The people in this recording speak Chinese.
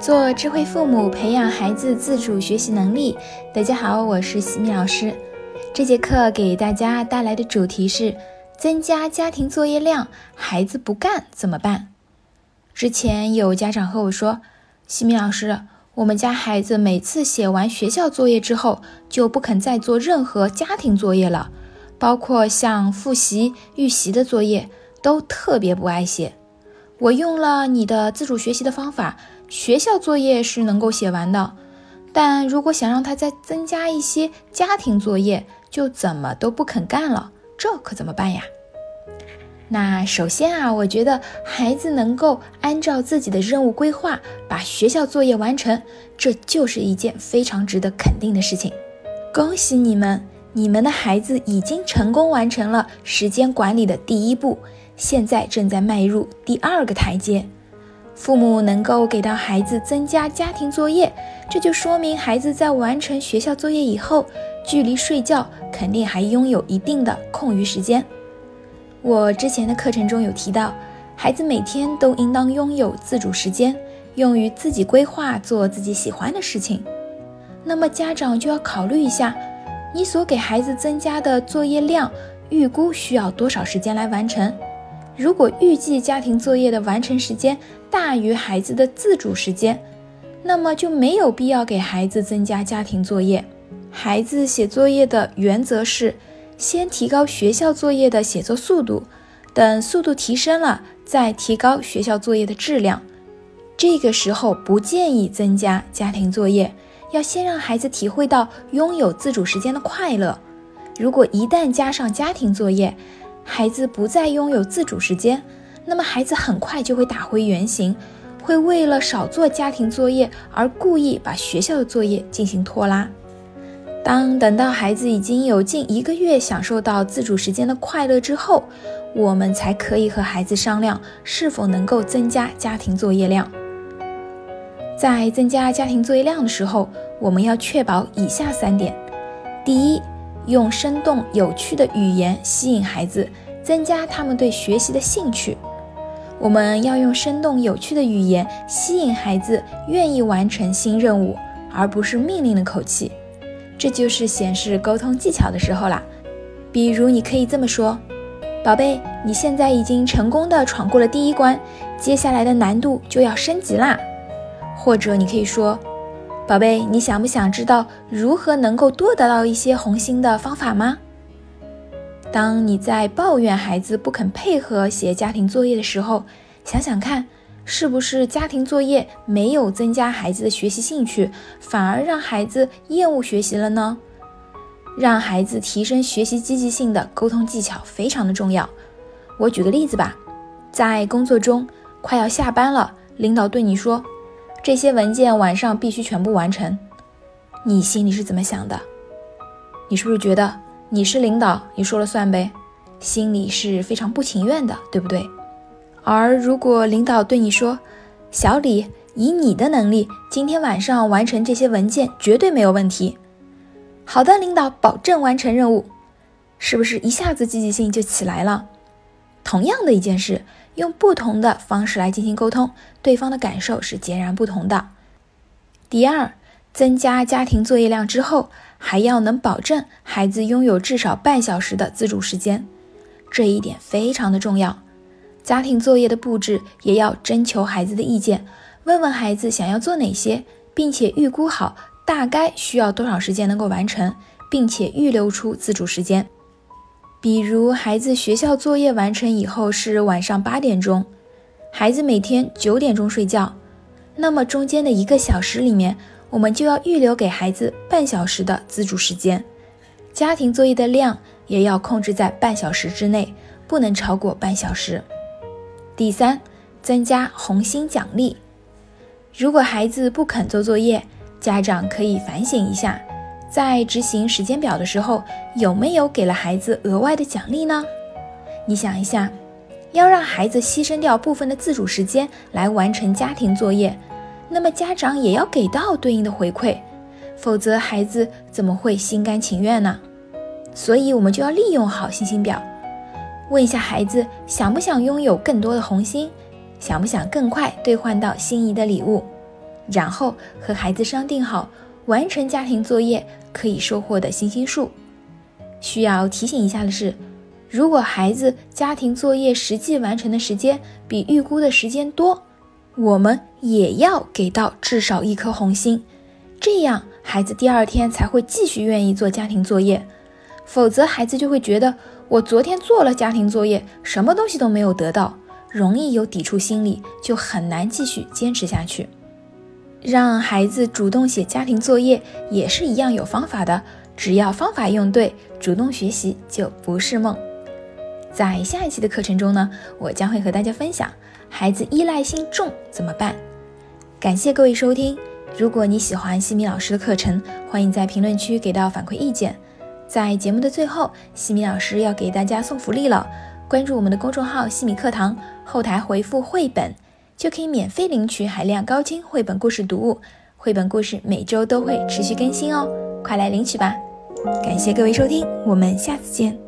做智慧父母，培养孩子自主学习能力。大家好，我是西米老师。这节课给大家带来的主题是增加家庭作业量，孩子不干怎么办？之前有家长和我说，西米老师，我们家孩子每次写完学校作业之后，就不肯再做任何家庭作业了，包括像复习、预习的作业，都特别不爱写。我用了你的自主学习的方法。学校作业是能够写完的，但如果想让他再增加一些家庭作业，就怎么都不肯干了，这可怎么办呀？那首先啊，我觉得孩子能够按照自己的任务规划把学校作业完成，这就是一件非常值得肯定的事情。恭喜你们，你们的孩子已经成功完成了时间管理的第一步，现在正在迈入第二个台阶。父母能够给到孩子增加家庭作业，这就说明孩子在完成学校作业以后，距离睡觉肯定还拥有一定的空余时间。我之前的课程中有提到，孩子每天都应当拥有自主时间，用于自己规划做自己喜欢的事情。那么家长就要考虑一下，你所给孩子增加的作业量，预估需要多少时间来完成？如果预计家庭作业的完成时间大于孩子的自主时间，那么就没有必要给孩子增加家庭作业。孩子写作业的原则是先提高学校作业的写作速度，等速度提升了，再提高学校作业的质量。这个时候不建议增加家庭作业，要先让孩子体会到拥有自主时间的快乐。如果一旦加上家庭作业，孩子不再拥有自主时间，那么孩子很快就会打回原形，会为了少做家庭作业而故意把学校的作业进行拖拉。当等到孩子已经有近一个月享受到自主时间的快乐之后，我们才可以和孩子商量是否能够增加家庭作业量。在增加家庭作业量的时候，我们要确保以下三点：第一，用生动有趣的语言吸引孩子，增加他们对学习的兴趣。我们要用生动有趣的语言吸引孩子愿意完成新任务，而不是命令的口气。这就是显示沟通技巧的时候啦。比如，你可以这么说：“宝贝，你现在已经成功的闯过了第一关，接下来的难度就要升级啦。”或者你可以说。宝贝，你想不想知道如何能够多得到一些红心的方法吗？当你在抱怨孩子不肯配合写家庭作业的时候，想想看，是不是家庭作业没有增加孩子的学习兴趣，反而让孩子厌恶学习了呢？让孩子提升学习积极性的沟通技巧非常的重要。我举个例子吧，在工作中快要下班了，领导对你说。这些文件晚上必须全部完成，你心里是怎么想的？你是不是觉得你是领导，你说了算呗？心里是非常不情愿的，对不对？而如果领导对你说：“小李，以你的能力，今天晚上完成这些文件绝对没有问题。”好的，领导保证完成任务，是不是一下子积极性就起来了？同样的一件事。用不同的方式来进行沟通，对方的感受是截然不同的。第二，增加家庭作业量之后，还要能保证孩子拥有至少半小时的自主时间，这一点非常的重要。家庭作业的布置也要征求孩子的意见，问问孩子想要做哪些，并且预估好大概需要多少时间能够完成，并且预留出自主时间。比如孩子学校作业完成以后是晚上八点钟，孩子每天九点钟睡觉，那么中间的一个小时里面，我们就要预留给孩子半小时的自主时间，家庭作业的量也要控制在半小时之内，不能超过半小时。第三，增加红心奖励，如果孩子不肯做作业，家长可以反省一下。在执行时间表的时候，有没有给了孩子额外的奖励呢？你想一下，要让孩子牺牲掉部分的自主时间来完成家庭作业，那么家长也要给到对应的回馈，否则孩子怎么会心甘情愿呢？所以，我们就要利用好星星表，问一下孩子想不想拥有更多的红心，想不想更快兑换到心仪的礼物。然后和孩子商定好完成家庭作业可以收获的星星数。需要提醒一下的是，如果孩子家庭作业实际完成的时间比预估的时间多，我们也要给到至少一颗红心，这样孩子第二天才会继续愿意做家庭作业。否则，孩子就会觉得我昨天做了家庭作业，什么东西都没有得到，容易有抵触心理，就很难继续坚持下去。让孩子主动写家庭作业也是一样有方法的，只要方法用对，主动学习就不是梦。在下一期的课程中呢，我将会和大家分享孩子依赖性重怎么办。感谢各位收听，如果你喜欢西米老师的课程，欢迎在评论区给到反馈意见。在节目的最后，西米老师要给大家送福利了。关注我们的公众号“西米课堂”，后台回复“绘本”，就可以免费领取海量高清绘本故事读物。绘本故事每周都会持续更新哦，快来领取吧！感谢各位收听，我们下次见。